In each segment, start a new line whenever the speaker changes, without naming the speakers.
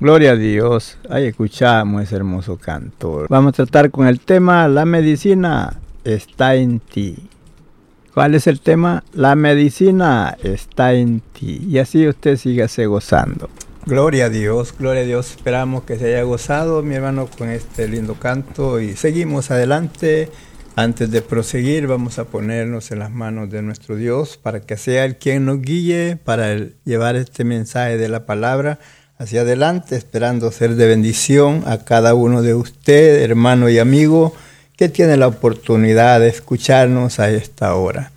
Gloria a Dios. Ahí escuchamos ese hermoso canto. Vamos a tratar con el tema La medicina está en ti. ¿Cuál es el tema? La medicina está en ti. Y así usted sígase gozando. Gloria a Dios, gloria a Dios. Esperamos que se haya gozado, mi hermano, con este lindo canto. Y seguimos adelante. Antes de proseguir, vamos a ponernos en las manos de nuestro Dios para que sea el quien nos guíe para llevar este mensaje de la palabra hacia adelante, esperando ser de bendición a cada uno de usted, hermano y amigo, que tiene la oportunidad de escucharnos a esta hora.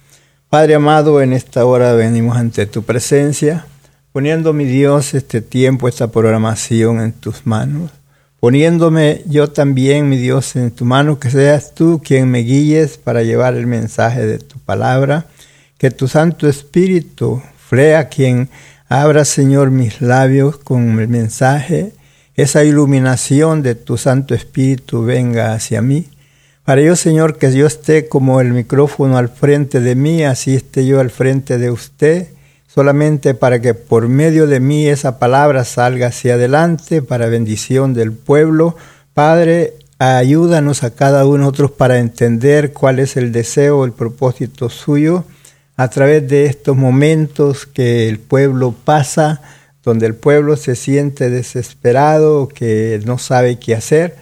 Padre amado, en esta hora venimos ante tu presencia, poniendo, mi Dios, este tiempo, esta programación en tus manos, poniéndome yo también, mi Dios, en tu mano, que seas tú quien me guíes para llevar el mensaje de tu palabra, que tu Santo Espíritu sea quien abra, Señor, mis labios con el mensaje, esa iluminación de tu Santo Espíritu venga hacia mí. Para yo, Señor, que yo esté como el micrófono al frente de mí, así esté yo al frente de usted, solamente para que por medio de mí esa palabra salga hacia adelante para bendición del pueblo. Padre, ayúdanos a cada uno de nosotros para entender cuál es el deseo, el propósito suyo a través de estos momentos que el pueblo pasa, donde el pueblo se siente desesperado, que no sabe qué hacer.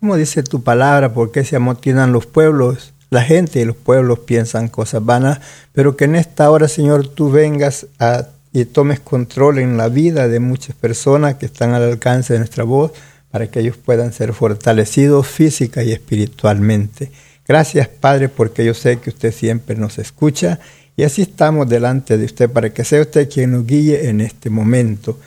Como dice tu palabra, ¿por qué se amotinan los pueblos? La gente y los pueblos piensan cosas vanas, pero que en esta hora, Señor, tú vengas a, y tomes control en la vida de muchas personas que están al alcance de nuestra voz, para que ellos puedan ser fortalecidos física y espiritualmente. Gracias, Padre, porque yo sé que usted siempre nos escucha y así estamos delante de usted para que sea usted quien nos guíe en este momento.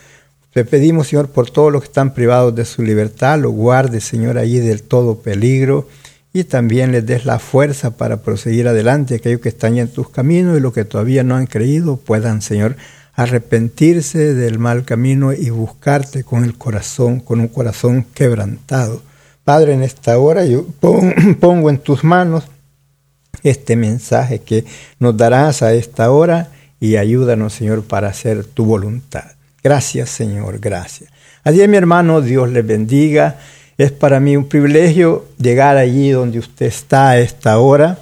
Le pedimos, Señor, por todos los que están privados de su libertad, lo guarde, Señor, allí del todo peligro y también les des la fuerza para proseguir adelante. Aquellos que están en tus caminos y los que todavía no han creído puedan, Señor, arrepentirse del mal camino y buscarte con el corazón, con un corazón quebrantado. Padre, en esta hora yo pongo en tus manos este mensaje que nos darás a esta hora y ayúdanos, Señor, para hacer tu voluntad. Gracias, Señor, gracias. Así es, mi hermano, Dios les bendiga. Es para mí un privilegio llegar allí donde usted está a esta hora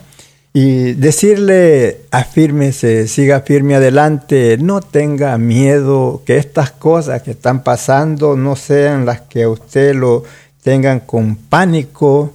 y decirle, afírmese, siga firme adelante, no tenga miedo, que estas cosas que están pasando no sean las que a usted lo tengan con pánico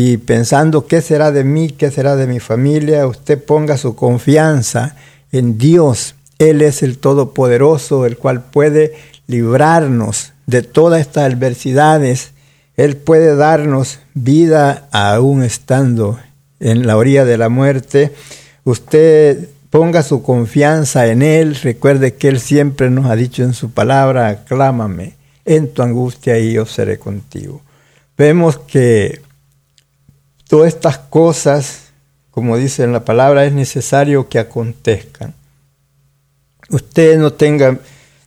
y pensando qué será de mí, qué será de mi familia, usted ponga su confianza en Dios. Él es el Todopoderoso, el cual puede librarnos de todas estas adversidades. Él puede darnos vida aún estando en la orilla de la muerte, usted ponga su confianza en Él, recuerde que Él siempre nos ha dicho en su palabra, clámame en tu angustia y yo seré contigo. Vemos que todas estas cosas, como dice en la palabra, es necesario que acontezcan. Usted no tenga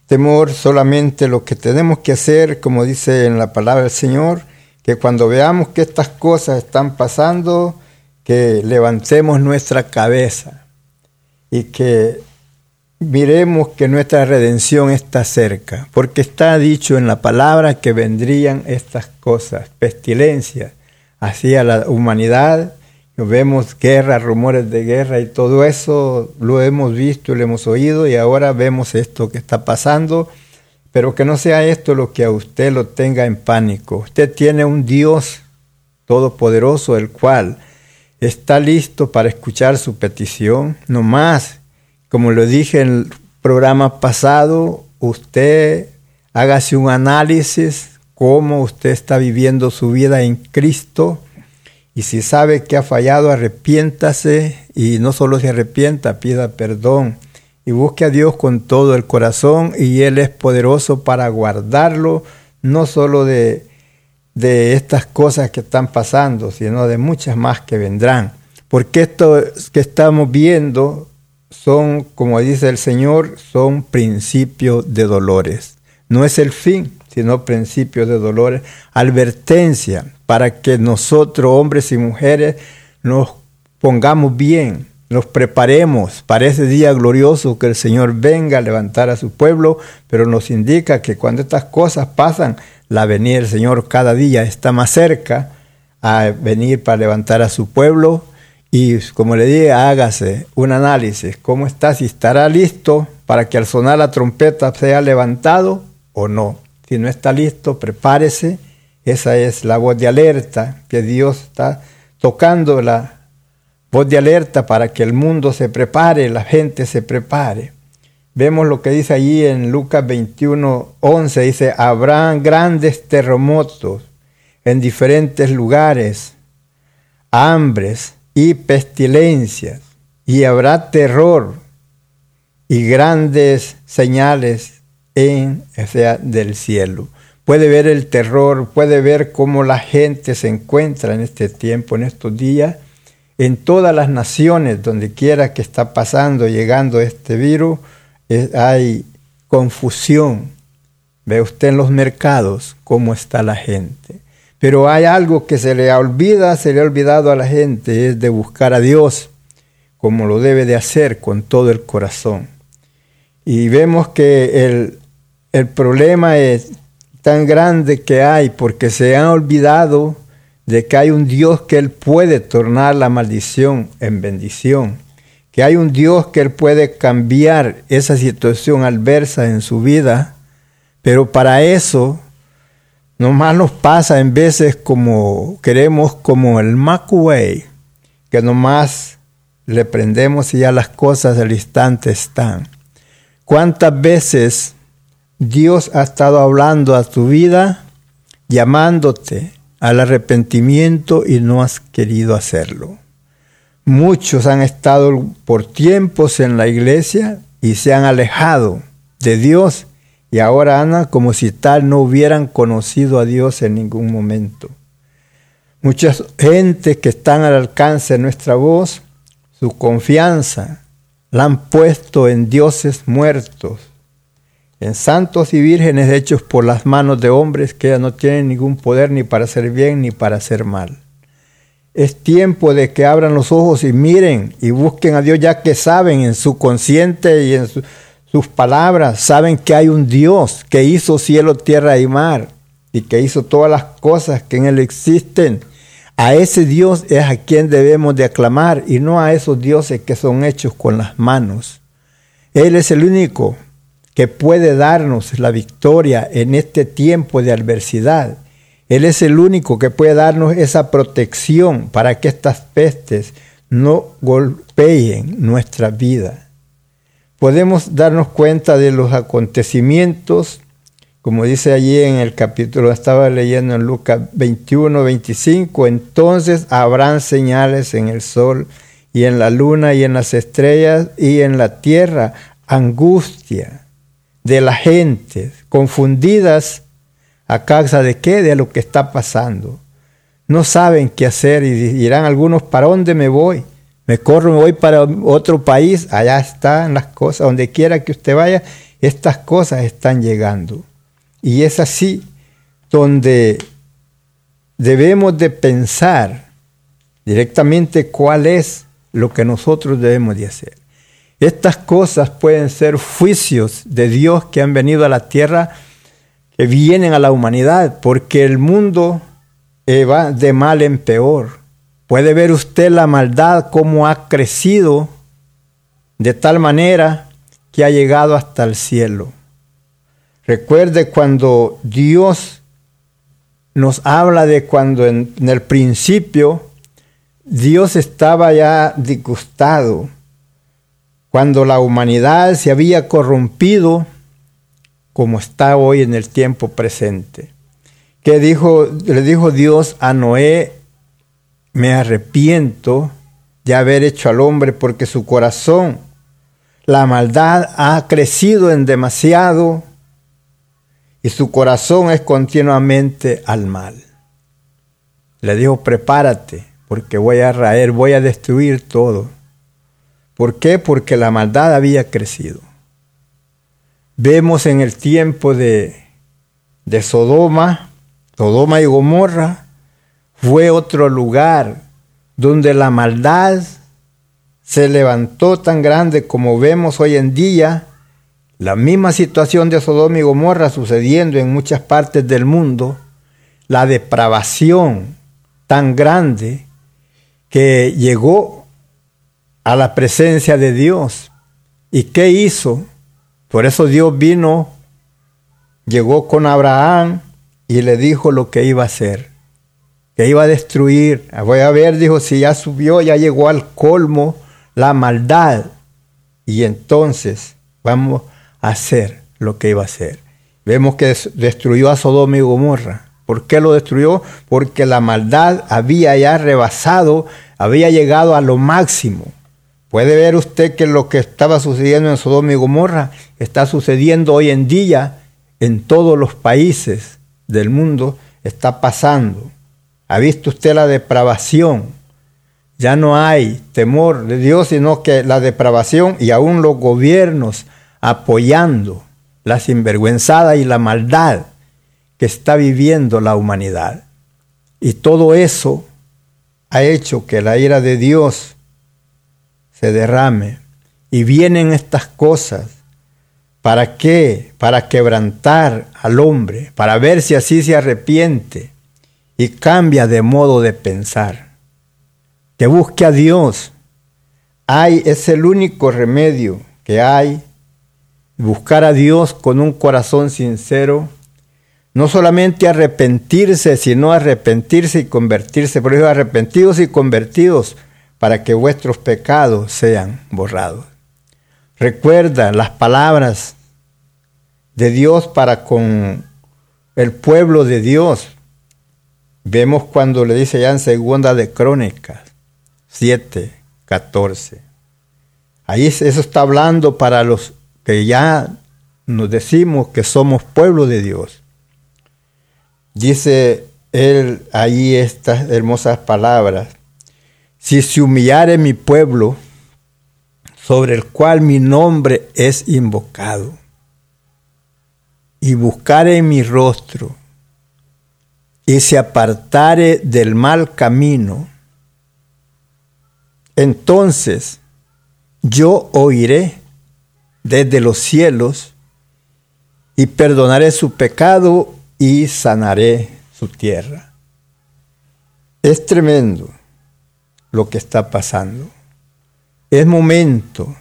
temor, solamente lo que tenemos que hacer, como dice en la palabra del Señor, que cuando veamos que estas cosas están pasando, que levantemos nuestra cabeza y que miremos que nuestra redención está cerca, porque está dicho en la palabra que vendrían estas cosas, pestilencias hacia la humanidad. Vemos guerras, rumores de guerra y todo eso lo hemos visto, lo hemos oído y ahora vemos esto que está pasando, pero que no sea esto lo que a usted lo tenga en pánico. Usted tiene un Dios todopoderoso, el cual está listo para escuchar su petición. No más, como lo dije en el programa pasado, usted hágase un análisis cómo usted está viviendo su vida en Cristo. Y si sabe que ha fallado, arrepiéntase y no solo se arrepienta, pida perdón y busque a Dios con todo el corazón y Él es poderoso para guardarlo, no solo de de estas cosas que están pasando, sino de muchas más que vendrán. Porque esto que estamos viendo son, como dice el Señor, son principios de dolores. No es el fin, sino principios de dolores. Advertencia para que nosotros, hombres y mujeres, nos pongamos bien, nos preparemos para ese día glorioso que el Señor venga a levantar a su pueblo, pero nos indica que cuando estas cosas pasan, la venida del Señor cada día está más cerca a venir para levantar a su pueblo. Y como le dije, hágase un análisis, cómo está, si estará listo para que al sonar la trompeta sea levantado o no. Si no está listo, prepárese. Esa es la voz de alerta que Dios está tocando, la voz de alerta para que el mundo se prepare, la gente se prepare. Vemos lo que dice allí en Lucas 21, 11, dice, habrá grandes terremotos en diferentes lugares, hambres y pestilencias, y habrá terror y grandes señales en, o sea, del cielo. Puede ver el terror, puede ver cómo la gente se encuentra en este tiempo, en estos días, en todas las naciones, donde quiera que está pasando, llegando este virus, hay confusión. Ve usted en los mercados cómo está la gente. Pero hay algo que se le olvida, se le ha olvidado a la gente, es de buscar a Dios como lo debe de hacer con todo el corazón. Y vemos que el, el problema es tan grande que hay porque se han olvidado de que hay un Dios que Él puede tornar la maldición en bendición que hay un Dios que Él puede cambiar esa situación adversa en su vida, pero para eso nomás nos pasa en veces como queremos, como el McWay, que nomás le prendemos y ya las cosas al instante están. ¿Cuántas veces Dios ha estado hablando a tu vida, llamándote al arrepentimiento y no has querido hacerlo? Muchos han estado por tiempos en la iglesia y se han alejado de Dios y ahora andan como si tal no hubieran conocido a Dios en ningún momento. Muchas gente que están al alcance de nuestra voz, su confianza la han puesto en dioses muertos, en santos y vírgenes hechos por las manos de hombres que ya no tienen ningún poder ni para hacer bien ni para hacer mal. Es tiempo de que abran los ojos y miren y busquen a Dios ya que saben en su consciente y en sus palabras, saben que hay un Dios que hizo cielo, tierra y mar y que hizo todas las cosas que en Él existen. A ese Dios es a quien debemos de aclamar y no a esos dioses que son hechos con las manos. Él es el único que puede darnos la victoria en este tiempo de adversidad. Él es el único que puede darnos esa protección para que estas pestes no golpeen nuestra vida. Podemos darnos cuenta de los acontecimientos, como dice allí en el capítulo, estaba leyendo en Lucas 21, 25, entonces habrán señales en el sol y en la luna y en las estrellas y en la tierra, angustia de la gente, confundidas a causa de qué, de lo que está pasando no saben qué hacer y dirán algunos, ¿para dónde me voy? Me corro, me voy para otro país, allá están las cosas, donde quiera que usted vaya, estas cosas están llegando. Y es así donde debemos de pensar directamente cuál es lo que nosotros debemos de hacer. Estas cosas pueden ser juicios de Dios que han venido a la tierra, que vienen a la humanidad, porque el mundo va de mal en peor. Puede ver usted la maldad cómo ha crecido de tal manera que ha llegado hasta el cielo. Recuerde cuando Dios nos habla de cuando en, en el principio Dios estaba ya disgustado, cuando la humanidad se había corrompido como está hoy en el tiempo presente que dijo, le dijo Dios a Noé, me arrepiento de haber hecho al hombre porque su corazón, la maldad ha crecido en demasiado y su corazón es continuamente al mal. Le dijo, prepárate porque voy a raer, voy a destruir todo. ¿Por qué? Porque la maldad había crecido. Vemos en el tiempo de, de Sodoma, Sodoma y Gomorra fue otro lugar donde la maldad se levantó tan grande como vemos hoy en día, la misma situación de Sodoma y Gomorra sucediendo en muchas partes del mundo, la depravación tan grande que llegó a la presencia de Dios. ¿Y qué hizo? Por eso Dios vino, llegó con Abraham, y le dijo lo que iba a hacer, que iba a destruir. Voy a ver, dijo, si ya subió, ya llegó al colmo la maldad. Y entonces vamos a hacer lo que iba a hacer. Vemos que destruyó a Sodoma y Gomorra. ¿Por qué lo destruyó? Porque la maldad había ya rebasado, había llegado a lo máximo. Puede ver usted que lo que estaba sucediendo en Sodoma y Gomorra está sucediendo hoy en día en todos los países del mundo está pasando. ¿Ha visto usted la depravación? Ya no hay temor de Dios, sino que la depravación y aún los gobiernos apoyando la sinvergüenzada y la maldad que está viviendo la humanidad. Y todo eso ha hecho que la ira de Dios se derrame. Y vienen estas cosas ¿Para qué? Para quebrantar al hombre, para ver si así se arrepiente y cambia de modo de pensar. Que busque a Dios. Hay, es el único remedio que hay. Buscar a Dios con un corazón sincero. No solamente arrepentirse, sino arrepentirse y convertirse. Por eso arrepentidos y convertidos para que vuestros pecados sean borrados. Recuerda las palabras de Dios para con el pueblo de Dios. Vemos cuando le dice ya en segunda de Crónicas 7, 14. Ahí eso está hablando para los que ya nos decimos que somos pueblo de Dios. Dice él ahí estas hermosas palabras. Si se humillare mi pueblo, sobre el cual mi nombre es invocado, y buscare mi rostro, y se apartare del mal camino, entonces yo oiré desde los cielos y perdonaré su pecado y sanaré su tierra. Es tremendo lo que está pasando. Es momento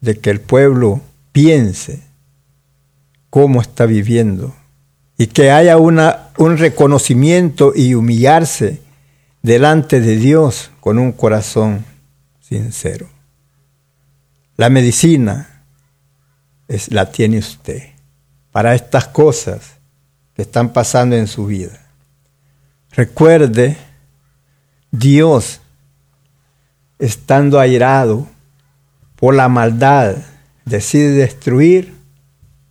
de que el pueblo piense cómo está viviendo y que haya una, un reconocimiento y humillarse delante de Dios con un corazón sincero. La medicina es, la tiene usted para estas cosas que están pasando en su vida. Recuerde, Dios, estando airado por la maldad, decide destruir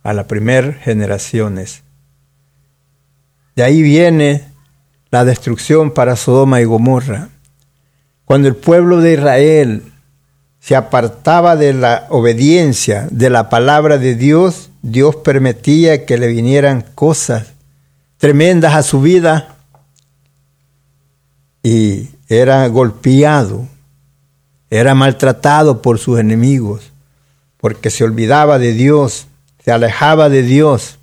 a las primeras generaciones. De ahí viene la destrucción para Sodoma y Gomorra. Cuando el pueblo de Israel se apartaba de la obediencia de la palabra de Dios, Dios permitía que le vinieran cosas tremendas a su vida y era golpeado, era maltratado por sus enemigos, porque se olvidaba de Dios, se alejaba de Dios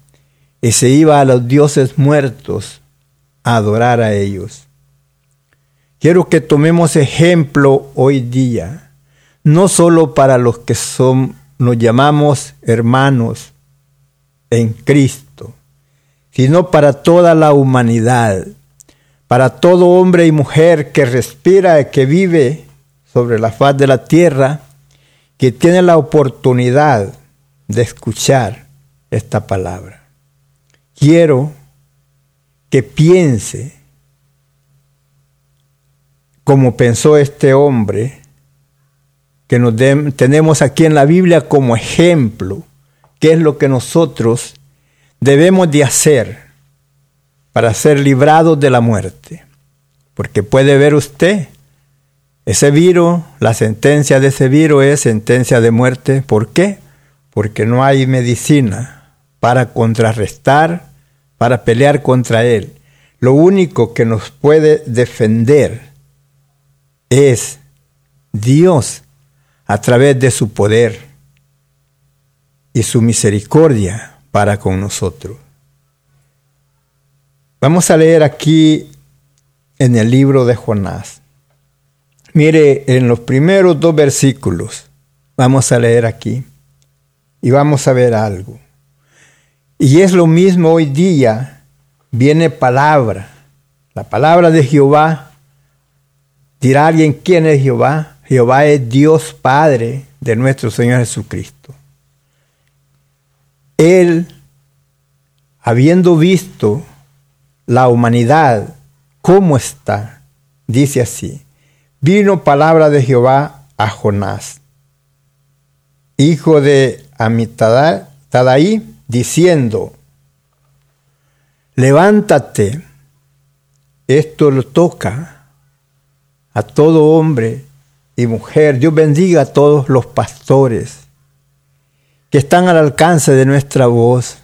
y se iba a los dioses muertos a adorar a ellos. Quiero que tomemos ejemplo hoy día, no solo para los que son, nos llamamos hermanos en Cristo, sino para toda la humanidad, para todo hombre y mujer que respira, que vive sobre la faz de la tierra, que tiene la oportunidad de escuchar esta palabra. Quiero que piense como pensó este hombre, que nos tenemos aquí en la Biblia como ejemplo, qué es lo que nosotros debemos de hacer para ser librados de la muerte. Porque puede ver usted, ese virus, la sentencia de ese virus es sentencia de muerte. ¿Por qué? Porque no hay medicina para contrarrestar, para pelear contra él. Lo único que nos puede defender es Dios a través de su poder y su misericordia para con nosotros. Vamos a leer aquí en el libro de Jonás. Mire, en los primeros dos versículos, vamos a leer aquí y vamos a ver algo. Y es lo mismo hoy día, viene palabra, la palabra de Jehová Dirá alguien, ¿quién es Jehová? Jehová es Dios Padre de nuestro Señor Jesucristo. Él, habiendo visto la humanidad, cómo está, dice así, vino palabra de Jehová a Jonás, hijo de Amitadaí, diciendo, levántate, esto lo toca a todo hombre y mujer. Dios bendiga a todos los pastores que están al alcance de nuestra voz.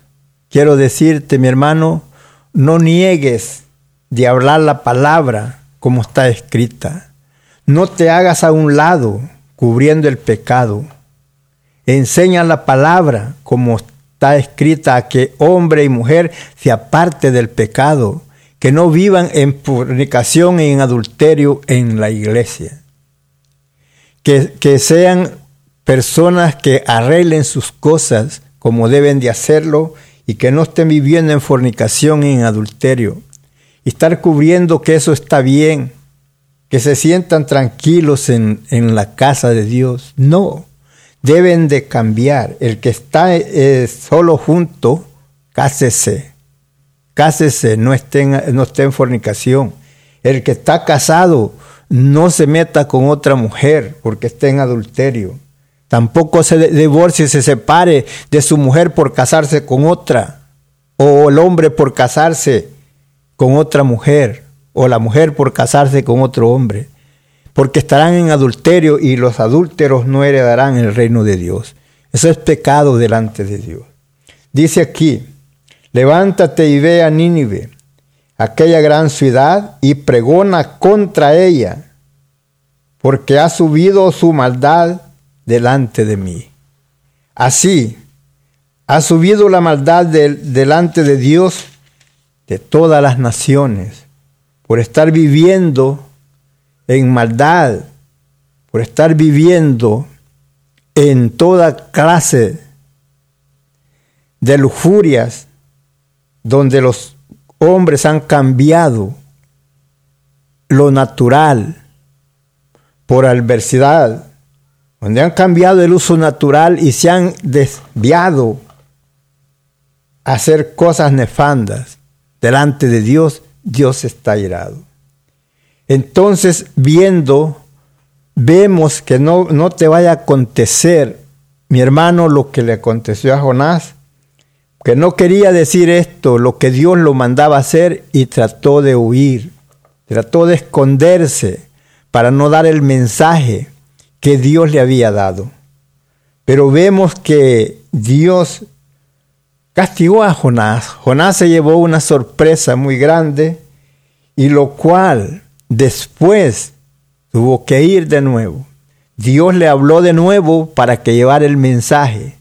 Quiero decirte, mi hermano, no niegues de hablar la palabra como está escrita. No te hagas a un lado cubriendo el pecado. Enseña la palabra como está escrita a que hombre y mujer se aparte del pecado que no vivan en fornicación y en adulterio en la iglesia. Que, que sean personas que arreglen sus cosas como deben de hacerlo y que no estén viviendo en fornicación y en adulterio. Estar cubriendo que eso está bien, que se sientan tranquilos en, en la casa de Dios. No, deben de cambiar. El que está eh, solo junto, cásese cásese, no esté, en, no en fornicación. El que está casado, no se meta con otra mujer porque esté en adulterio. Tampoco se divorcie, se separe de su mujer por casarse con otra. O el hombre por casarse con otra mujer. O la mujer por casarse con otro hombre. Porque estarán en adulterio y los adúlteros no heredarán el reino de Dios. Eso es pecado delante de Dios. Dice aquí, Levántate y ve a Nínive, aquella gran ciudad, y pregona contra ella, porque ha subido su maldad delante de mí. Así, ha subido la maldad delante de Dios de todas las naciones, por estar viviendo en maldad, por estar viviendo en toda clase de lujurias, donde los hombres han cambiado lo natural por adversidad, donde han cambiado el uso natural y se han desviado a hacer cosas nefandas delante de Dios, Dios está irado. Entonces, viendo, vemos que no, no te vaya a acontecer, mi hermano, lo que le aconteció a Jonás, que no quería decir esto, lo que Dios lo mandaba hacer y trató de huir, trató de esconderse para no dar el mensaje que Dios le había dado. Pero vemos que Dios castigó a Jonás. Jonás se llevó una sorpresa muy grande y lo cual después tuvo que ir de nuevo. Dios le habló de nuevo para que llevara el mensaje.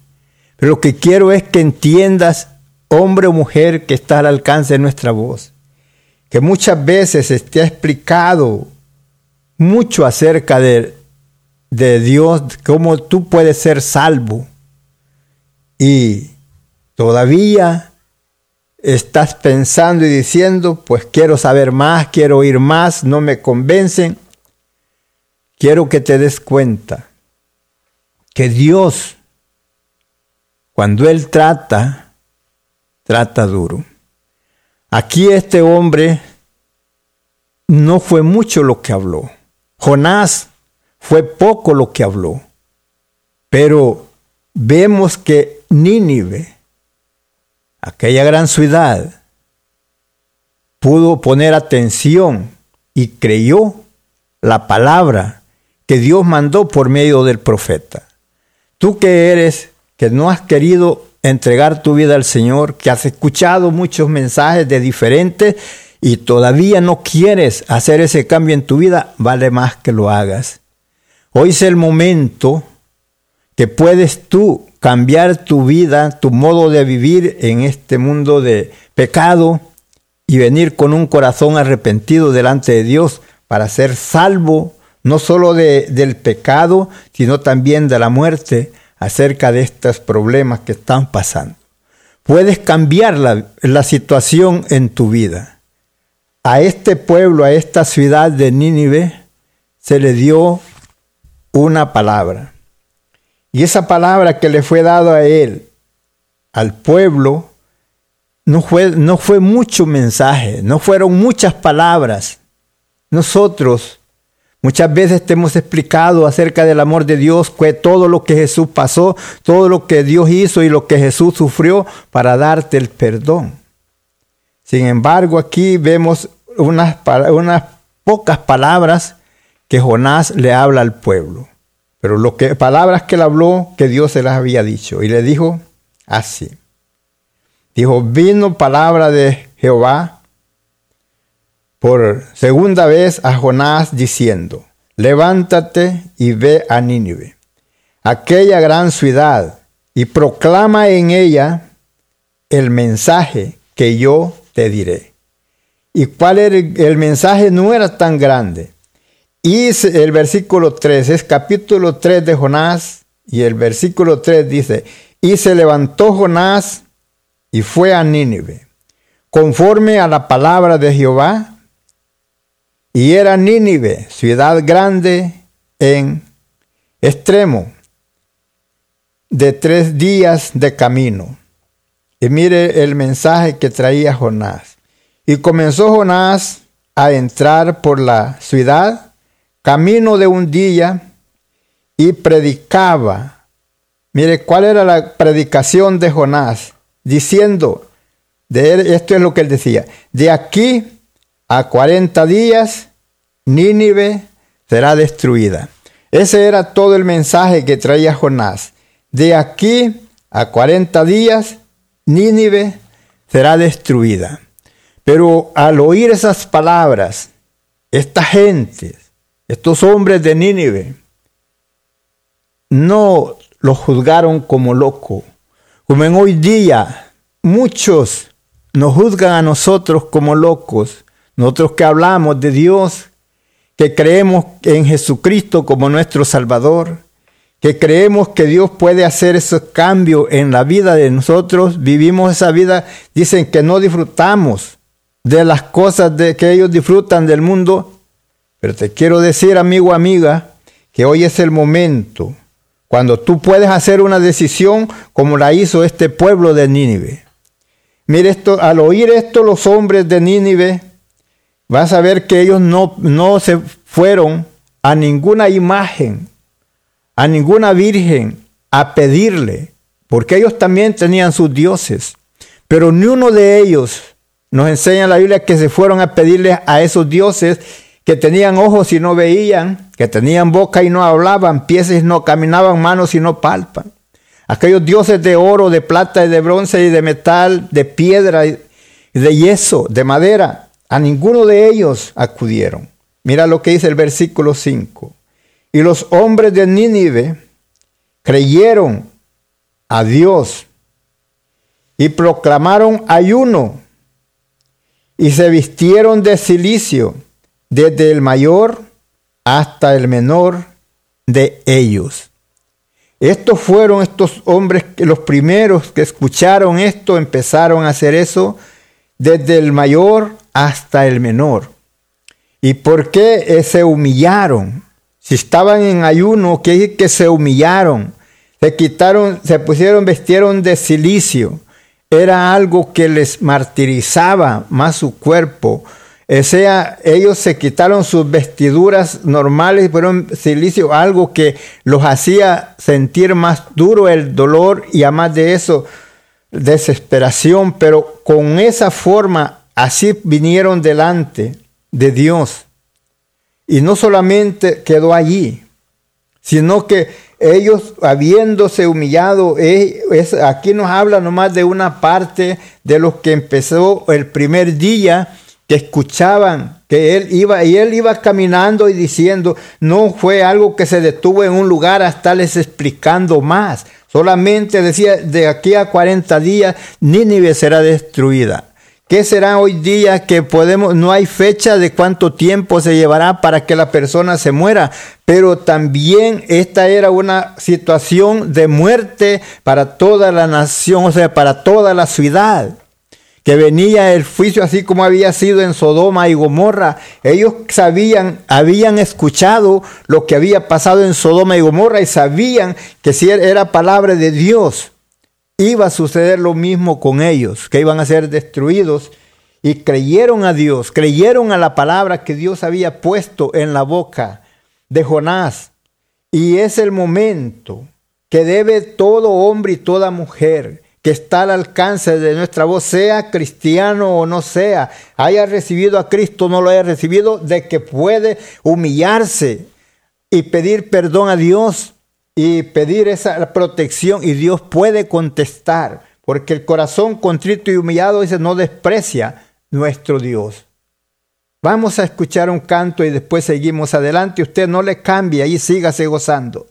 Pero lo que quiero es que entiendas, hombre o mujer, que está al alcance de nuestra voz, que muchas veces se explicado mucho acerca de, de Dios, cómo tú puedes ser salvo. Y todavía estás pensando y diciendo, pues quiero saber más, quiero oír más, no me convencen. Quiero que te des cuenta que Dios, cuando Él trata, trata duro. Aquí este hombre no fue mucho lo que habló. Jonás fue poco lo que habló. Pero vemos que Nínive, aquella gran ciudad, pudo poner atención y creyó la palabra que Dios mandó por medio del profeta. Tú que eres, que no has querido entregar tu vida al Señor, que has escuchado muchos mensajes de diferentes y todavía no quieres hacer ese cambio en tu vida, vale más que lo hagas. Hoy es el momento que puedes tú cambiar tu vida, tu modo de vivir en este mundo de pecado y venir con un corazón arrepentido delante de Dios para ser salvo no solo de, del pecado, sino también de la muerte acerca de estos problemas que están pasando. Puedes cambiar la, la situación en tu vida. A este pueblo, a esta ciudad de Nínive, se le dio una palabra. Y esa palabra que le fue dado a él, al pueblo, no fue, no fue mucho mensaje, no fueron muchas palabras. Nosotros muchas veces te hemos explicado acerca del amor de Dios, fue todo lo que Jesús pasó, todo lo que Dios hizo y lo que Jesús sufrió para darte el perdón. Sin embargo, aquí vemos unas, unas pocas palabras que Jonás le habla al pueblo. Pero lo que, palabras que él habló, que Dios se las había dicho. Y le dijo así. Dijo, vino palabra de Jehová por segunda vez a Jonás diciendo, levántate y ve a Nínive, aquella gran ciudad, y proclama en ella el mensaje que yo te diré. ¿Y cuál era el, el mensaje? No era tan grande. Y el versículo 3 es capítulo 3 de Jonás y el versículo 3 dice, y se levantó Jonás y fue a Nínive, conforme a la palabra de Jehová, y era Nínive, ciudad grande en extremo, de tres días de camino. Y mire el mensaje que traía Jonás. Y comenzó Jonás a entrar por la ciudad camino de un día y predicaba. Mire, ¿cuál era la predicación de Jonás? Diciendo, de esto es lo que él decía, de aquí a 40 días Nínive será destruida. Ese era todo el mensaje que traía Jonás. De aquí a 40 días Nínive será destruida. Pero al oír esas palabras, esta gente estos hombres de Nínive no los juzgaron como loco, como en hoy día muchos nos juzgan a nosotros como locos, nosotros que hablamos de Dios, que creemos en Jesucristo como nuestro Salvador, que creemos que Dios puede hacer esos cambios en la vida de nosotros, vivimos esa vida, dicen que no disfrutamos de las cosas de, que ellos disfrutan del mundo, pero te quiero decir, amigo, amiga, que hoy es el momento cuando tú puedes hacer una decisión como la hizo este pueblo de Nínive. Mire esto, al oír esto los hombres de Nínive, vas a ver que ellos no, no se fueron a ninguna imagen a ninguna virgen a pedirle, porque ellos también tenían sus dioses, pero ni uno de ellos nos enseña la Biblia que se fueron a pedirle a esos dioses que tenían ojos y no veían, que tenían boca y no hablaban, pies y no caminaban, manos y no palpan. Aquellos dioses de oro, de plata y de bronce y de metal, de piedra y de yeso, de madera, a ninguno de ellos acudieron. Mira lo que dice el versículo 5. Y los hombres de Nínive creyeron a Dios y proclamaron ayuno y se vistieron de silicio desde el mayor hasta el menor de ellos. Estos fueron estos hombres que los primeros que escucharon esto empezaron a hacer eso desde el mayor hasta el menor. ¿Y por qué se humillaron? Si estaban en ayuno, que que se humillaron, se quitaron, se pusieron, vestieron de silicio. Era algo que les martirizaba más su cuerpo. O sea, ellos se quitaron sus vestiduras normales fueron silicio, algo que los hacía sentir más duro el dolor y además de eso, desesperación. Pero con esa forma, así vinieron delante de Dios. Y no solamente quedó allí, sino que ellos habiéndose humillado, es, aquí nos habla nomás de una parte de los que empezó el primer día, escuchaban que él iba y él iba caminando y diciendo, no fue algo que se detuvo en un lugar hasta les explicando más. Solamente decía, de aquí a 40 días, Nínive será destruida. ¿Qué será hoy día que podemos, no hay fecha de cuánto tiempo se llevará para que la persona se muera? Pero también esta era una situación de muerte para toda la nación, o sea, para toda la ciudad. Que venía el juicio así como había sido en Sodoma y Gomorra. Ellos sabían, habían escuchado lo que había pasado en Sodoma y Gomorra y sabían que si era palabra de Dios iba a suceder lo mismo con ellos, que iban a ser destruidos. Y creyeron a Dios, creyeron a la palabra que Dios había puesto en la boca de Jonás. Y es el momento que debe todo hombre y toda mujer que está al alcance de nuestra voz, sea cristiano o no sea, haya recibido a Cristo o no lo haya recibido, de que puede humillarse y pedir perdón a Dios y pedir esa protección y Dios puede contestar, porque el corazón contrito y humillado dice no desprecia nuestro Dios. Vamos a escuchar un canto y después seguimos adelante. Usted no le cambie y sígase gozando.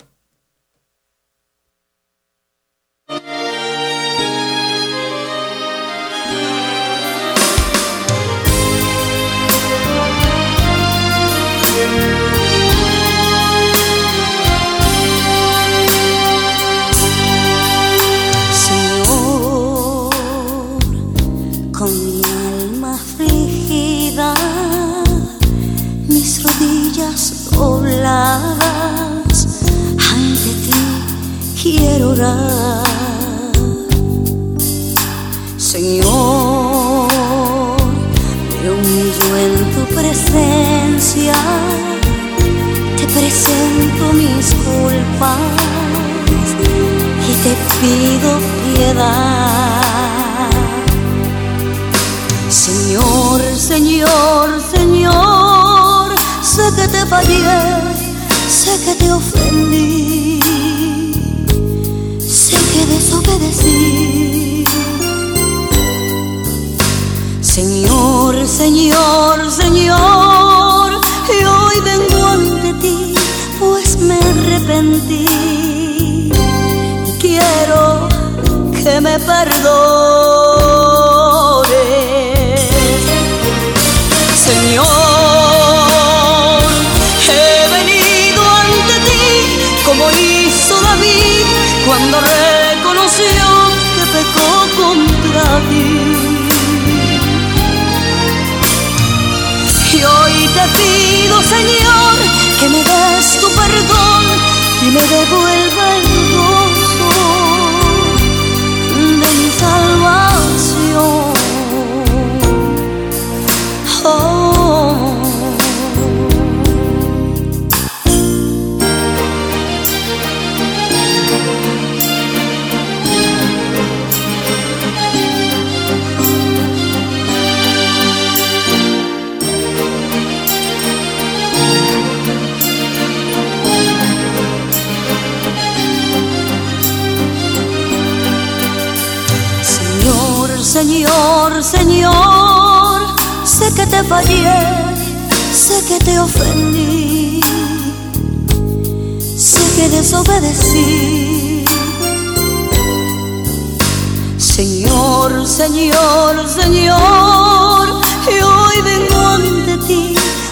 Pido piedad. Señor, Señor, Señor, sé que te fallé, sé que te ofendí que desobedecí. Señor, Señor, Señor, y hoy vengo ante ti, pues me arrepentí. Quiero que me perdones. Fallé, sé que te ofendí, sé que desobedecí. Señor, Señor, Señor, y hoy vengo ante ti,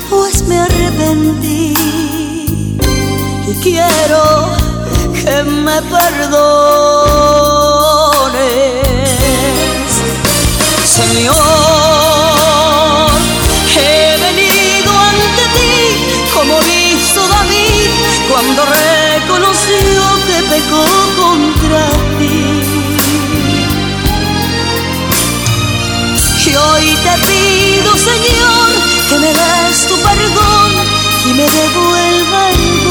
pues me arrepentí y quiero que me perdones. Señor, Y hoy te pido, Señor, que me des tu perdón y me devuelva el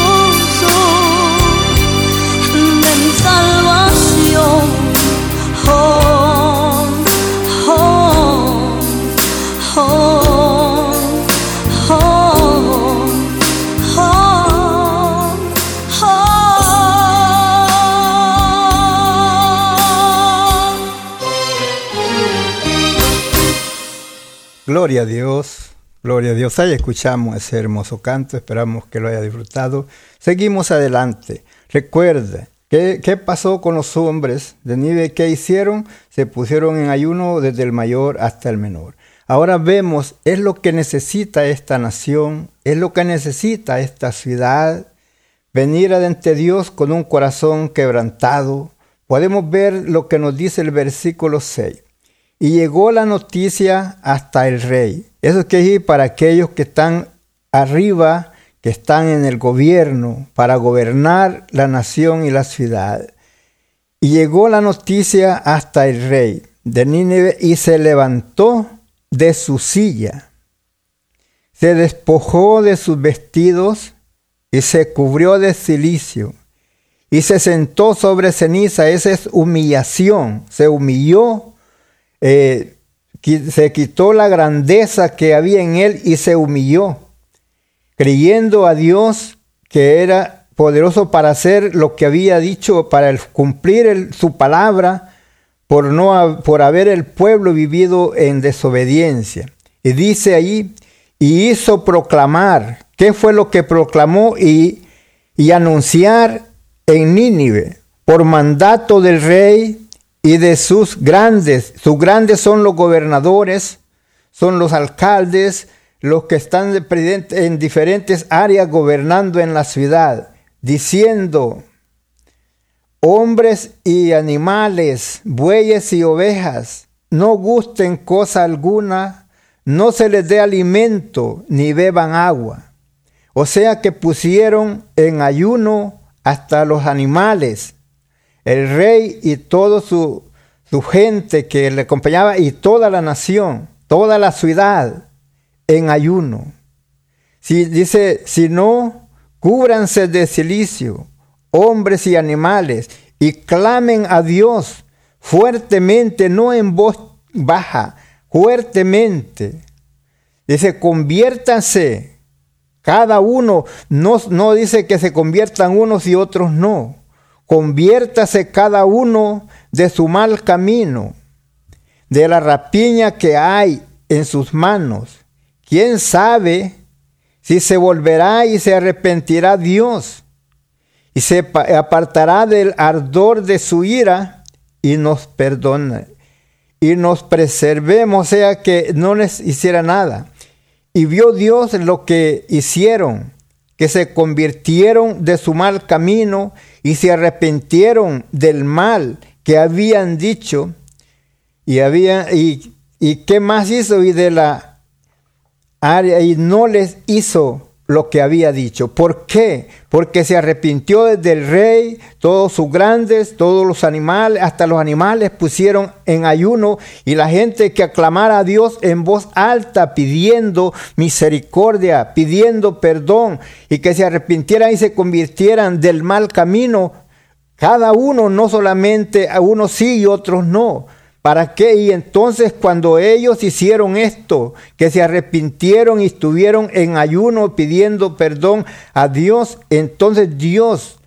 Gloria a Dios, gloria a Dios. Ahí escuchamos ese hermoso canto, esperamos que lo haya disfrutado. Seguimos adelante. Recuerde, ¿qué, pasó con los hombres de Nínive? ¿Qué hicieron? Se pusieron en ayuno desde el mayor hasta el menor. Ahora vemos, es lo que necesita esta nación, es lo que necesita esta ciudad, venir ante Dios con un corazón quebrantado. Podemos ver lo que nos dice el versículo 6. Y llegó la noticia hasta el rey. Eso es que decir para aquellos que están arriba, que están en el gobierno, para gobernar la nación y la ciudad. Y llegó la noticia hasta el rey de Nínive y se levantó de su silla. Se despojó de sus vestidos y se cubrió de silicio y se sentó sobre ceniza. Esa es humillación. Se humilló eh, se quitó la grandeza que había en él y se humilló, creyendo a Dios que era poderoso para hacer lo que había dicho, para cumplir el- su palabra, por, no, por haber el pueblo vivido en desobediencia. Y dice allí, y hizo proclamar, ¿qué fue lo que proclamó? Y, y anunciar en Nínive, por mandato del rey y de sus grandes. Sus grandes son los gobernadores, son los alcaldes, los que están en diferentes áreas gobernando en la ciudad, diciendo, hombres y animales, bueyes y ovejas, no gusten cosa alguna, no se les dé alimento ni beban agua. O sea que pusieron en ayuno hasta los animales, el rey y toda su, su gente que le acompañaba y toda la nación, toda la ciudad en ayuno. Si dice, si no, cúbranse de silicio, hombres y animales, y clamen a Dios fuertemente, no en voz baja, fuertemente. Dice, conviértanse cada uno, no, no dice que se conviertan unos y otros no. Conviértase cada uno de su mal camino, de la rapiña que hay en sus manos. ¿Quién sabe si se volverá y se arrepentirá Dios y se pa- apartará del ardor de su ira y nos perdona y nos preservemos, sea que no les hiciera nada? Y vio Dios lo que hicieron, que se convirtieron de su mal camino y se arrepintieron del mal que habían dicho. Y había y, y qué más hizo y de la y no les hizo lo que había dicho. ¿Por qué? Porque se arrepintió desde el rey, todos sus grandes, todos los animales, hasta los animales pusieron en ayuno y la gente que aclamara a Dios en voz alta pidiendo misericordia, pidiendo perdón y que se arrepintieran y se convirtieran del mal camino. Cada uno, no solamente a unos sí y otros no. ¿Para qué? Y entonces cuando ellos hicieron esto, que se arrepintieron y estuvieron en ayuno pidiendo perdón a Dios, entonces Dios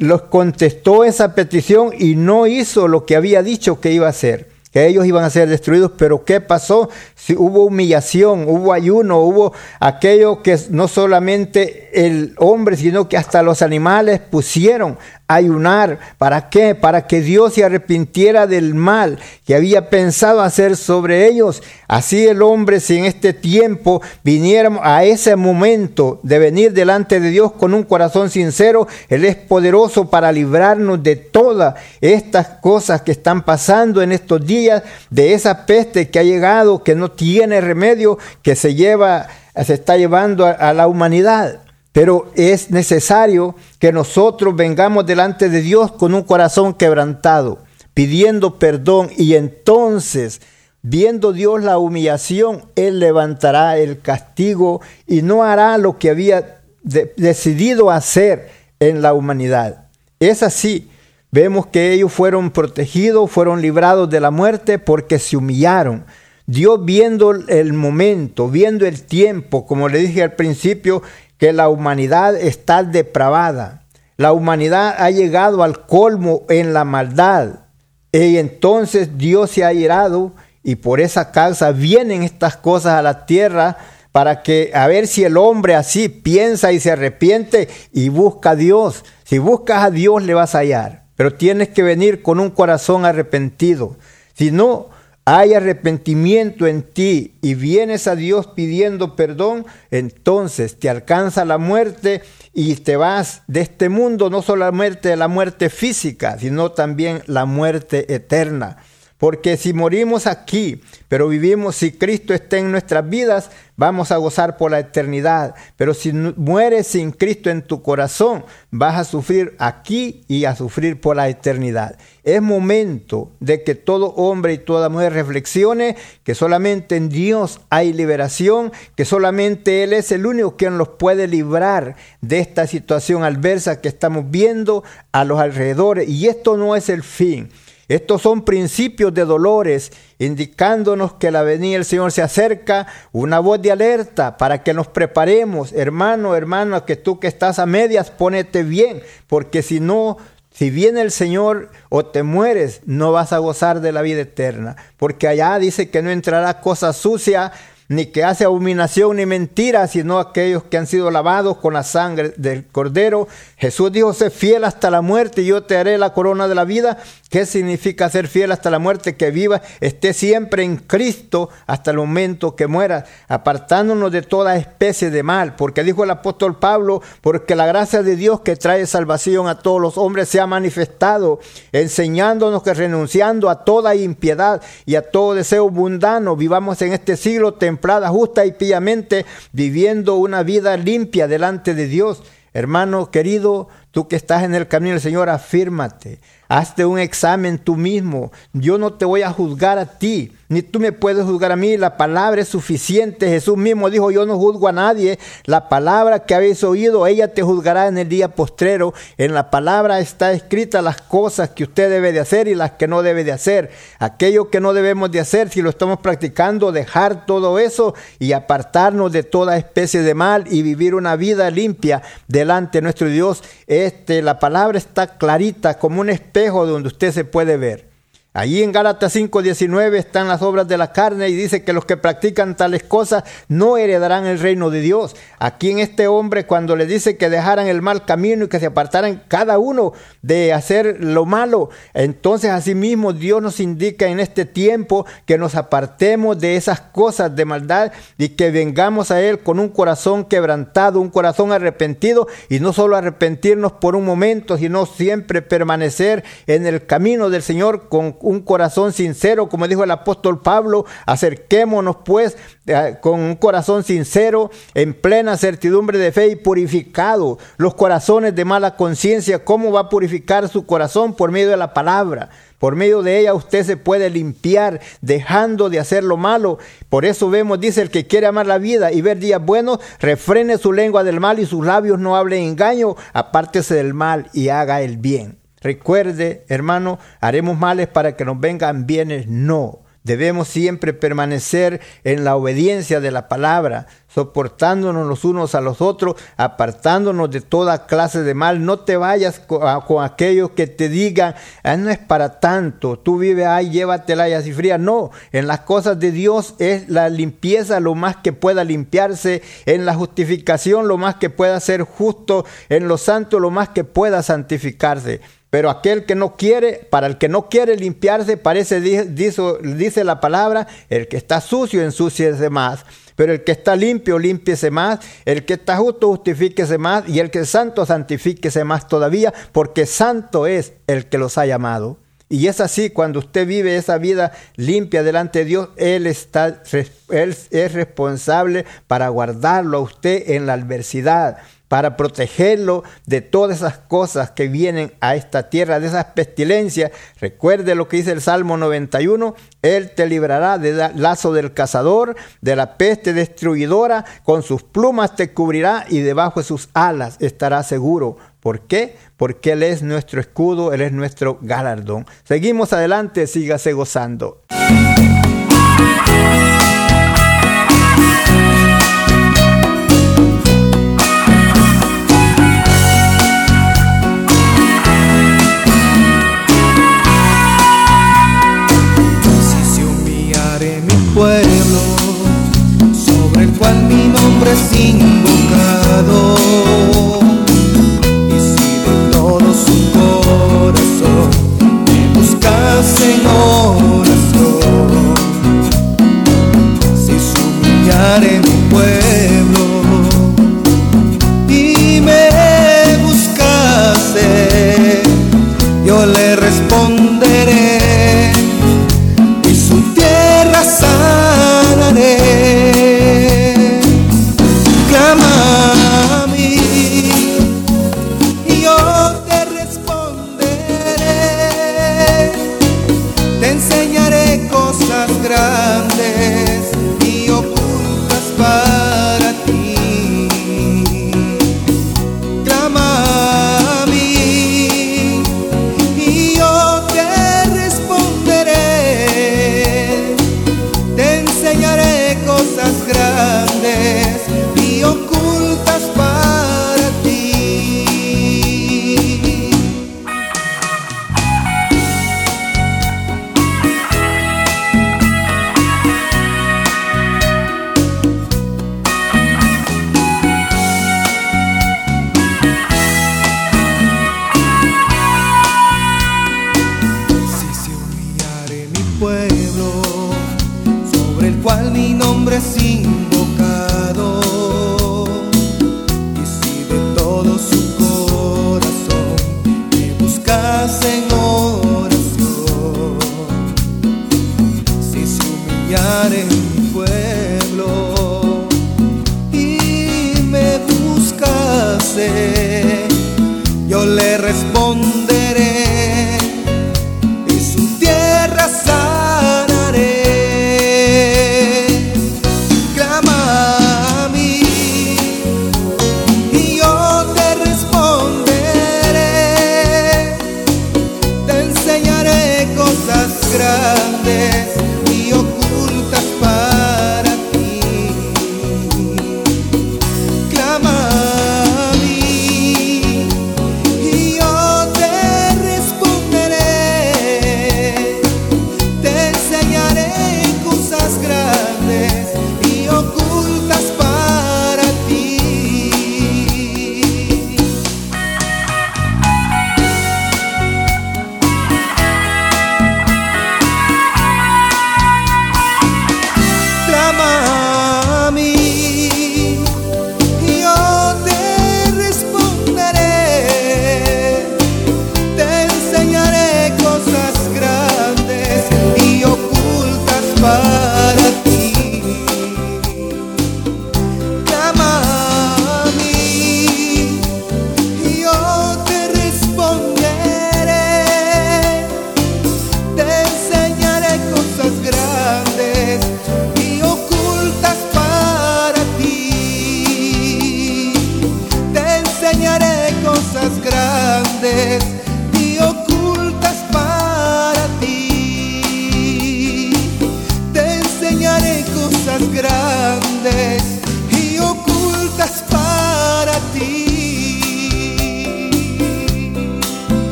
los contestó esa petición y no hizo lo que había dicho que iba a hacer que ellos iban a ser destruidos, pero ¿qué pasó? Si hubo humillación, hubo ayuno, hubo aquello que no solamente el hombre, sino que hasta los animales pusieron ayunar. ¿Para qué? Para que Dios se arrepintiera del mal que había pensado hacer sobre ellos. Así el hombre, si en este tiempo viniéramos a ese momento de venir delante de Dios con un corazón sincero, Él es poderoso para librarnos de todas estas cosas que están pasando en estos días, de esa peste que ha llegado, que no tiene remedio, que se lleva, se está llevando a la humanidad. Pero es necesario que nosotros vengamos delante de Dios con un corazón quebrantado, pidiendo perdón y entonces, viendo Dios la humillación, Él levantará el castigo y no hará lo que había decidido hacer en la humanidad. Es así. Vemos que ellos fueron protegidos, fueron librados de la muerte porque se humillaron. Dios viendo el momento, viendo el tiempo, como le dije al principio, que la humanidad está depravada. La humanidad ha llegado al colmo en la maldad. Y entonces Dios se ha irado y por esa causa vienen estas cosas a la tierra para que a ver si el hombre así piensa y se arrepiente y busca a Dios. Si buscas a Dios le vas a hallar, pero tienes que venir con un corazón arrepentido. Si no, hay arrepentimiento en ti y vienes a Dios pidiendo perdón, entonces te alcanza la muerte y te vas de este mundo, no solamente la muerte física, sino también la muerte eterna. Porque si morimos aquí, pero vivimos, si Cristo está en nuestras vidas, vamos a gozar por la eternidad. Pero si mueres sin Cristo en tu corazón, vas a sufrir aquí y a sufrir por la eternidad. Es momento de que todo hombre y toda mujer reflexione que solamente en Dios hay liberación, que solamente Él es el único quien los puede librar de esta situación adversa que estamos viendo a los alrededores. Y esto no es el fin. Estos son principios de dolores indicándonos que la venida del Señor se acerca, una voz de alerta para que nos preparemos, hermano, hermano, que tú que estás a medias, ponete bien, porque si no, si viene el Señor o te mueres, no vas a gozar de la vida eterna, porque allá dice que no entrará cosa sucia ni que hace abominación ni mentira, sino aquellos que han sido lavados con la sangre del Cordero. Jesús dijo, sé fiel hasta la muerte y yo te haré la corona de la vida. ¿Qué significa ser fiel hasta la muerte? Que viva, esté siempre en Cristo hasta el momento que muera, apartándonos de toda especie de mal. Porque dijo el apóstol Pablo, porque la gracia de Dios que trae salvación a todos los hombres se ha manifestado, enseñándonos que renunciando a toda impiedad y a todo deseo mundano, vivamos en este siglo temporal justa y piamente, viviendo una vida limpia delante de Dios. Hermano querido, tú que estás en el camino del Señor, afírmate. Hazte un examen tú mismo. Yo no te voy a juzgar a ti, ni tú me puedes juzgar a mí. La palabra es suficiente. Jesús mismo dijo, yo no juzgo a nadie. La palabra que habéis oído, ella te juzgará en el día postrero. En la palabra está escrita las cosas que usted debe de hacer y las que no debe de hacer. Aquello que no debemos de hacer, si lo estamos practicando, dejar todo eso y apartarnos de toda especie de mal y vivir una vida limpia delante de nuestro Dios. Este, la palabra está clarita como un espejo donde usted se puede ver. Allí en Gálatas 5:19 están las obras de la carne y dice que los que practican tales cosas no heredarán el reino de Dios. Aquí en este hombre cuando le dice que dejaran el mal camino y que se apartaran cada uno de hacer lo malo, entonces asimismo Dios nos indica en este tiempo que nos apartemos de esas cosas de maldad y que vengamos a Él con un corazón quebrantado, un corazón arrepentido y no solo arrepentirnos por un momento, sino siempre permanecer en el camino del Señor con un corazón sincero, como dijo el apóstol Pablo, acerquémonos pues eh, con un corazón sincero, en plena certidumbre de fe y purificado los corazones de mala conciencia. ¿Cómo va a purificar su corazón? Por medio de la palabra. Por medio de ella usted se puede limpiar dejando de hacer lo malo. Por eso vemos, dice el que quiere amar la vida y ver días buenos, refrene su lengua del mal y sus labios no hablen engaño, apártese del mal y haga el bien. Recuerde, hermano, haremos males para que nos vengan bienes. No. Debemos siempre permanecer en la obediencia de la palabra, soportándonos los unos a los otros, apartándonos de toda clase de mal. No te vayas con, aquellos que te digan, ah, no es para tanto, tú vives ahí, llévatela y así fría. No, en las cosas de Dios es la limpieza lo más que pueda limpiarse, en la justificación lo más que pueda ser justo, en lo santo lo más que pueda santificarse. Pero aquel que no quiere, para el que no quiere limpiarse, parece, dice, dice la palabra, el que está sucio, ensúciese más. Pero el que está limpio, límpiese más. El que está justo, justifíquese más. Y el que es santo, santifíquese más todavía, porque santo es el que los ha llamado. Y es así, cuando usted vive esa vida limpia delante de Dios, Él, está, él es responsable para guardarlo a usted en la adversidad para protegerlo de todas esas cosas que vienen a esta tierra, de esas pestilencias. Recuerde lo que dice el Salmo 91, Él te librará del lazo del cazador, de la peste destruidora, con sus plumas te cubrirá y debajo de sus alas estará seguro. ¿Por qué? Porque Él es nuestro escudo, Él es nuestro galardón. Seguimos adelante, sígase gozando.
Pueblo sobre el cual mi nombre es invocado. Y si de todo su corazón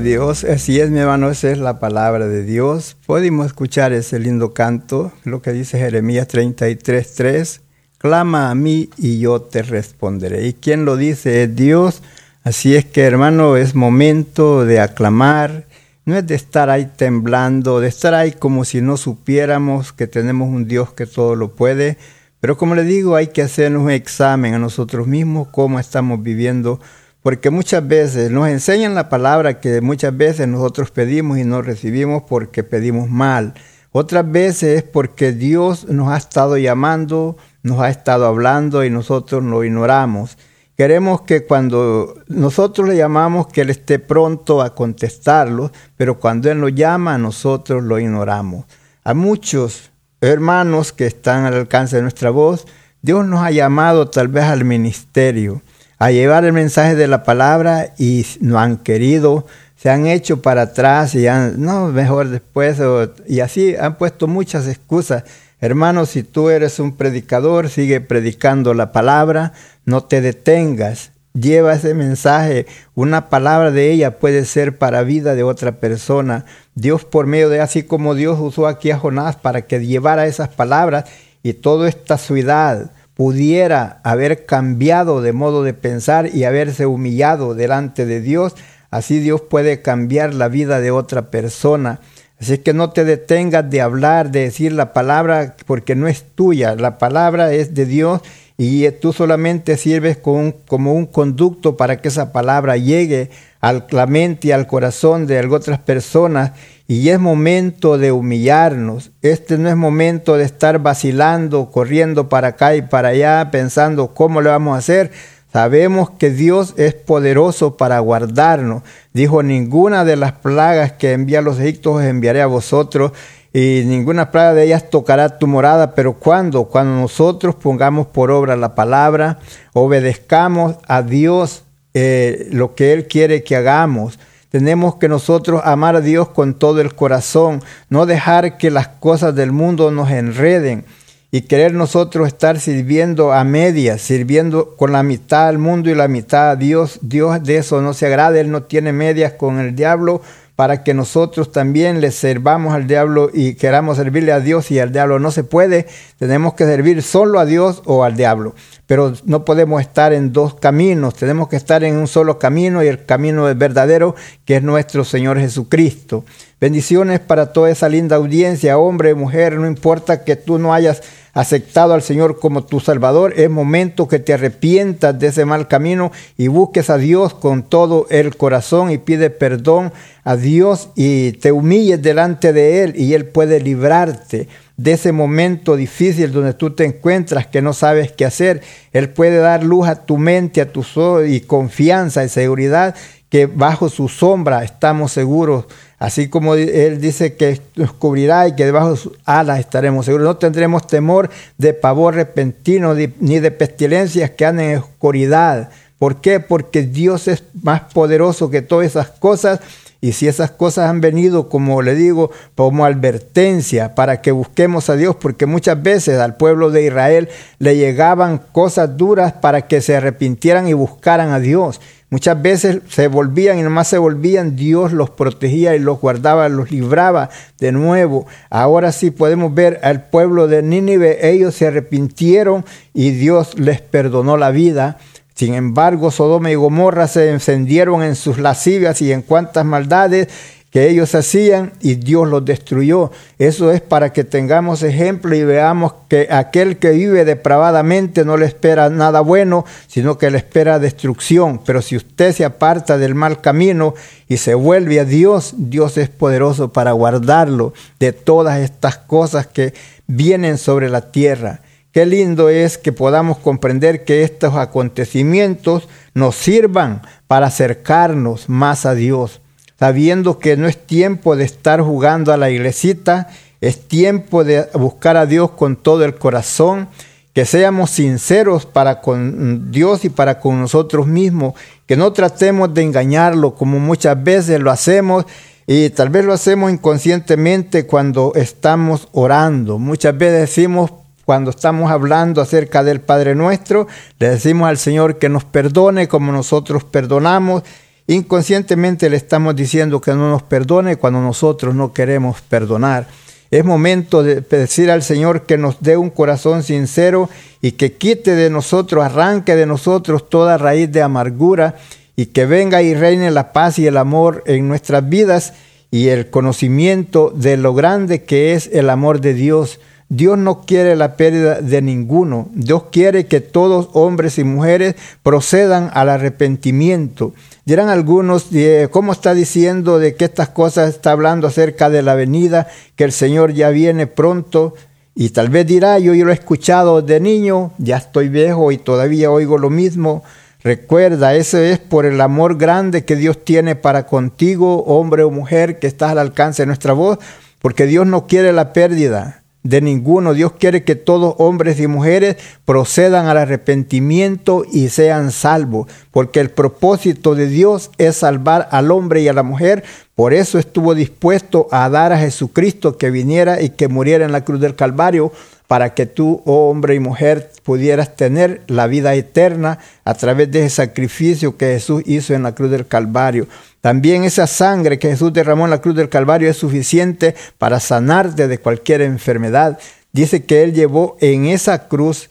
Dios, así es mi hermano, esa es la palabra de Dios. Podemos escuchar ese lindo canto, lo que dice Jeremías 33.3, clama a mí y yo te responderé. ¿Y quién lo dice? Es Dios. Así es que hermano, es momento de aclamar, no es de estar ahí temblando, de estar ahí como si no supiéramos que tenemos un Dios que todo lo puede. Pero como le digo, hay que hacernos un examen a nosotros mismos, cómo estamos viviendo porque muchas veces nos enseñan la palabra que muchas veces nosotros pedimos y no recibimos porque pedimos mal. Otras veces es porque Dios nos ha estado llamando, nos ha estado hablando y nosotros lo ignoramos. Queremos que cuando nosotros le llamamos que Él esté pronto a contestarlo, pero cuando Él nos llama nosotros lo ignoramos. A muchos hermanos que están al alcance de nuestra voz, Dios nos ha llamado tal vez al ministerio a llevar el mensaje de la palabra y no han querido, se han hecho para atrás y han, no, mejor después, y así han puesto muchas excusas. Hermanos, si tú eres un predicador, sigue predicando la palabra, no te detengas, lleva ese mensaje, una palabra de ella puede ser para vida de otra persona. Dios por medio de así como Dios usó aquí a Jonás para que llevara esas palabras y toda esta ciudad, pudiera haber cambiado de modo de pensar y haberse humillado delante de Dios, así Dios puede cambiar la vida de otra persona. Así que no te detengas de hablar, de decir la palabra, porque no es tuya, la palabra es de Dios y tú solamente sirves como un, conducto para que esa palabra llegue a la mente y al corazón de otras personas y es momento de humillarnos. Este no es momento de estar vacilando, corriendo para acá y para allá, pensando cómo le vamos a hacer. Sabemos que Dios es poderoso para guardarnos. Dijo, ninguna de las plagas que envía a los egipcios enviaré a vosotros y ninguna plaga de ellas tocará tu morada. Pero cuando, cuando nosotros pongamos por obra la palabra, obedezcamos a Dios eh, lo que Él quiere que hagamos tenemos que nosotros amar a Dios con todo el corazón, no dejar que las cosas del mundo nos enreden y querer nosotros estar sirviendo a medias, sirviendo con la mitad al mundo y la mitad a Dios. Dios de eso no se agrada, Él no tiene medias con el diablo para que nosotros también le servamos al diablo y queramos servirle a Dios y al diablo. No se puede, tenemos que servir solo a Dios o al diablo pero no podemos estar en dos caminos, tenemos que estar en un solo camino y el camino es verdadero, que es nuestro Señor Jesucristo. Bendiciones para toda esa linda audiencia, hombre, mujer, no importa que tú no hayas aceptado al Señor como tu Salvador, es momento que te arrepientas de ese mal camino y busques a Dios con todo el corazón y pide perdón a Dios y te humilles delante de Él y Él puede librarte de ese momento difícil donde tú te encuentras que no sabes qué hacer. Él puede dar luz a tu mente, a tu ojos y confianza y seguridad que bajo su sombra estamos seguros. Así como Él dice que nos cubrirá y que debajo de sus alas estaremos seguros. No tendremos temor de pavor repentino ni de pestilencias que anden en oscuridad. ¿Por qué? Porque Dios es más poderoso que todas esas cosas y si esas cosas han venido, como le digo, como advertencia para que busquemos a Dios, porque muchas veces al pueblo de Israel le llegaban cosas duras para que se arrepintieran y buscaran a Dios. Muchas veces se volvían y nomás se volvían, Dios los protegía y los guardaba, los libraba de nuevo. Ahora sí podemos ver al pueblo de Nínive, ellos se arrepintieron y Dios les perdonó la vida sin embargo, Sodoma y Gomorra se encendieron en sus lascivias y en cuantas maldades que ellos hacían y Dios los destruyó. Eso es para que tengamos ejemplo y veamos que aquel que vive depravadamente no le espera nada bueno, sino que le espera destrucción. Pero si usted se aparta del mal camino y se vuelve a Dios, Dios es poderoso para guardarlo de todas estas cosas que vienen sobre la tierra. Qué lindo es que podamos comprender que estos acontecimientos nos sirvan para acercarnos más a Dios, sabiendo que no es tiempo de estar jugando a la iglesita, es tiempo de buscar a Dios con todo el corazón, que seamos sinceros para con Dios y para con nosotros mismos, que no tratemos de engañarlo como muchas veces lo hacemos y tal vez lo hacemos inconscientemente cuando estamos orando. Muchas veces decimos, cuando estamos hablando acerca del Padre nuestro, le decimos al Señor que nos perdone como nosotros perdonamos Inconscientemente le estamos diciendo que no nos perdone cuando nosotros no queremos perdonar. Es momento de decir al Señor que nos dé un corazón sincero y que quite de nosotros, arranque de nosotros toda raíz de amargura y que venga y reine la paz y el amor en nuestras vidas y el conocimiento de lo grande que es el amor de Dios. Dios no quiere la pérdida de ninguno. Dios quiere que todos hombres y mujeres procedan al arrepentimiento. Dirán algunos, ¿cómo está diciendo de que estas cosas está hablando acerca de la venida, que el Señor ya viene pronto? Y tal vez dirá, yo, yo lo he escuchado de niño, ya estoy viejo y todavía oigo lo mismo. Recuerda, ese es por el amor grande que Dios tiene para contigo, hombre o mujer, que estás al alcance de nuestra voz, porque Dios no quiere la pérdida de ninguno. Dios quiere que todos hombres y mujeres procedan al arrepentimiento y sean salvos, porque el propósito de Dios es salvar al hombre y a la mujer. Por eso estuvo dispuesto a dar a Jesucristo que viniera y que muriera en la cruz del Calvario, para que tú, oh hombre y mujer, pudieras tener la vida eterna a través de ese sacrificio que Jesús hizo en la cruz del Calvario. También esa sangre que Jesús derramó en la cruz del Calvario es suficiente para sanarte de cualquier enfermedad. Dice que Él llevó en esa cruz,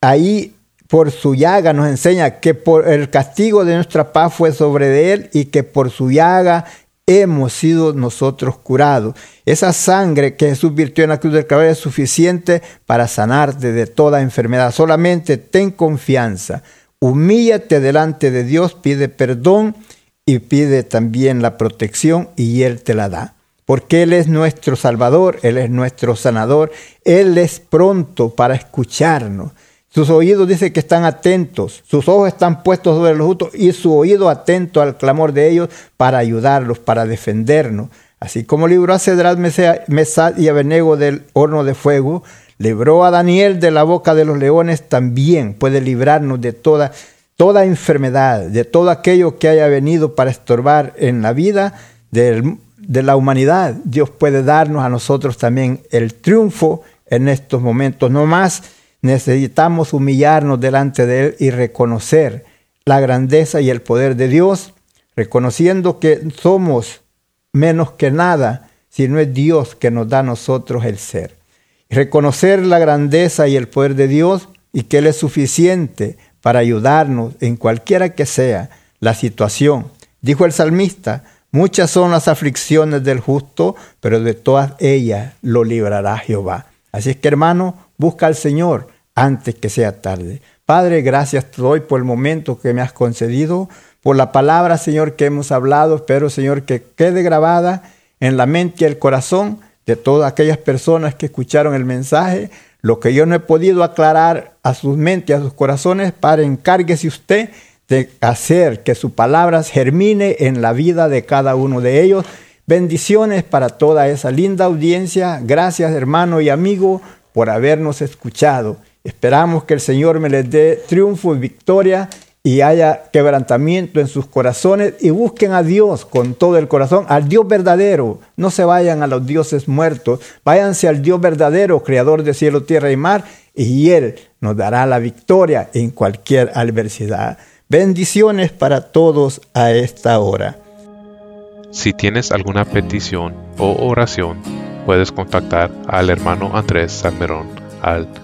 ahí por su llaga nos enseña que por el castigo de nuestra paz fue sobre Él y que por su llaga hemos sido nosotros curados. Esa sangre que Jesús virtió en la cruz del Calvario es suficiente para sanarte de toda enfermedad. Solamente ten confianza, humíllate delante de Dios, pide perdón y pide también la protección y Él te la da. Porque Él es nuestro Salvador, Él es nuestro sanador, Él es pronto para escucharnos. Sus oídos dice que están atentos, sus ojos están puestos sobre los justos y su oído atento al clamor de ellos para ayudarlos, para defendernos. Así como libró a Cedrat, Mesad y Abenego del horno de fuego, libró a Daniel de la boca de los leones, también puede librarnos de toda, toda enfermedad, de todo aquello que haya venido para estorbar en la vida de la humanidad. Dios puede darnos a nosotros también el triunfo en estos momentos, no más Necesitamos humillarnos delante de Él y reconocer la grandeza y el poder de Dios, reconociendo que somos menos que nada si no es Dios que nos da a nosotros el ser. Reconocer la grandeza y el poder de Dios y que Él es suficiente para ayudarnos en cualquiera que sea la situación. Dijo el salmista, muchas son las aflicciones del justo, pero de todas ellas lo librará Jehová. Así es que hermano, busca al Señor, antes que sea tarde. Padre, gracias te doy por el momento que me has concedido, por la palabra, Señor, que hemos hablado. Espero, Señor, que quede grabada en la mente y el corazón de todas aquellas personas que escucharon el mensaje. Lo que yo no he podido aclarar a sus mentes y a sus corazones, Padre, encárguese usted de hacer que su palabra germine en la vida de cada uno de ellos. Bendiciones para toda esa linda audiencia. Gracias, hermano y amigo, por habernos escuchado. Esperamos que el Señor me les dé triunfo y victoria y haya quebrantamiento en sus corazones y busquen a Dios con todo el corazón, al Dios verdadero. No se vayan a los dioses muertos, váyanse al Dios verdadero, creador de cielo, tierra y mar, y Él nos dará la victoria en cualquier adversidad. Bendiciones para todos a esta hora.
Si tienes alguna petición o oración, puedes contactar al hermano Andrés Salmerón al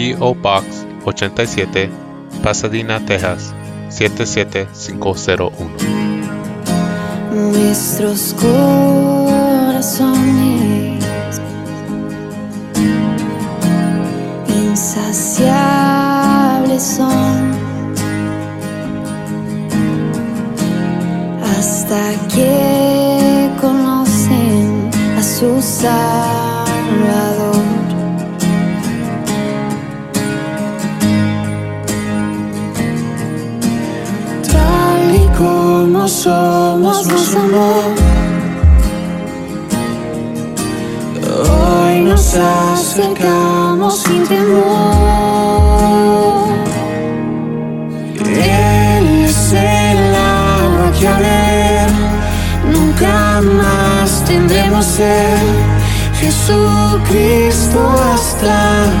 P.O. Box 87, Pasadena, Texas 77501.
Nuestros corazones insaciables son hasta que conocen a su Salvador. Como
somos vuestro amor. Hoy nos acercamos sin temor. Él es el agua que a ver nunca más tendremos ser. Jesucristo hasta,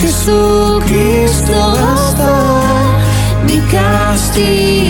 Jesucristo hasta mi castigo